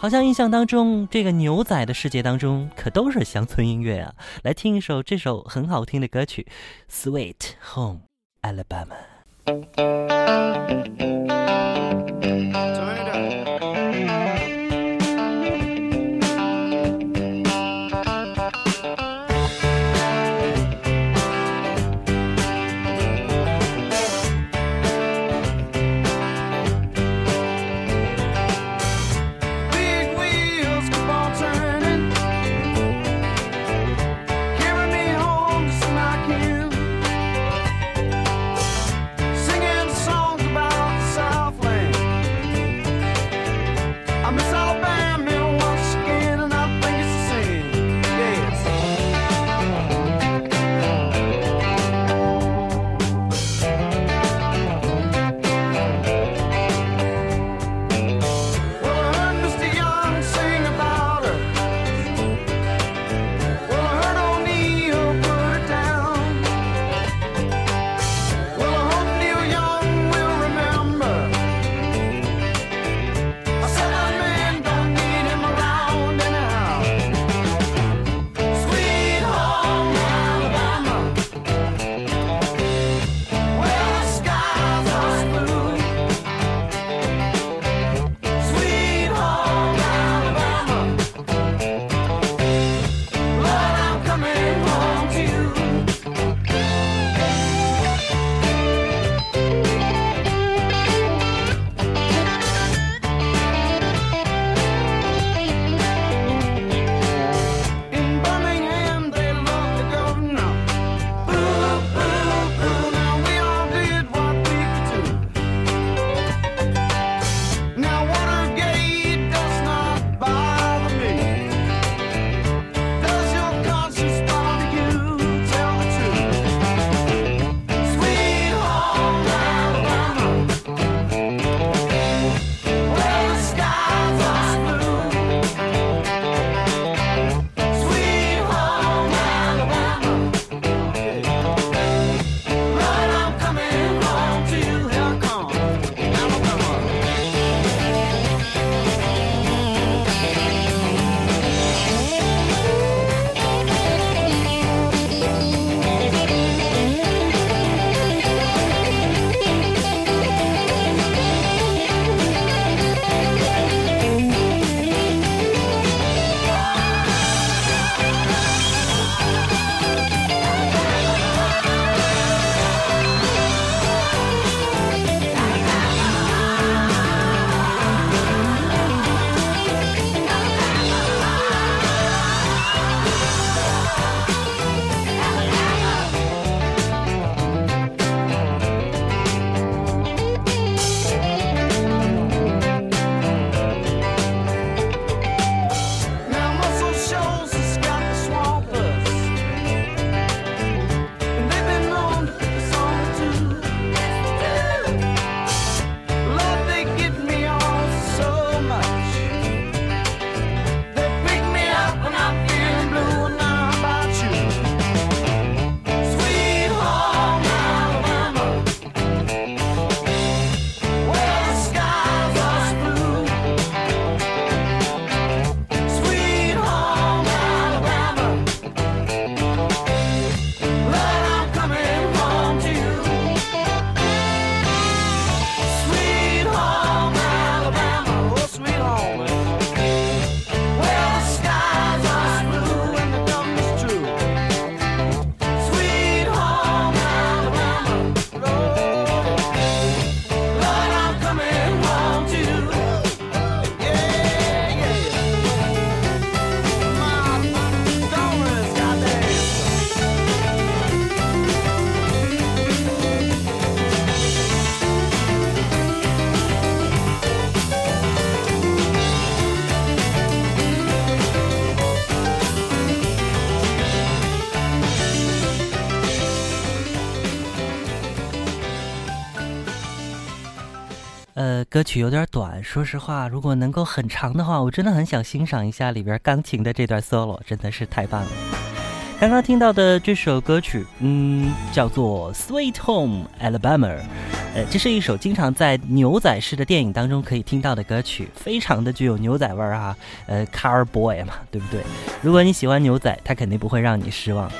好像印象当中，这个牛仔的世界当中可都是乡村音乐啊！来听一首这首很好听的歌曲《Sweet Home Alabama》。呃歌曲有点短，说实话，如果能够很长的话，我真的很想欣赏一下里边钢琴的这段 solo，真的是太棒了。刚刚听到的这首歌曲，嗯，叫做《Sweet Home Alabama》，呃，这是一首经常在牛仔式的电影当中可以听到的歌曲，非常的具有牛仔味儿啊。呃，Car Boy 嘛，对不对？如果你喜欢牛仔，他肯定不会让你失望。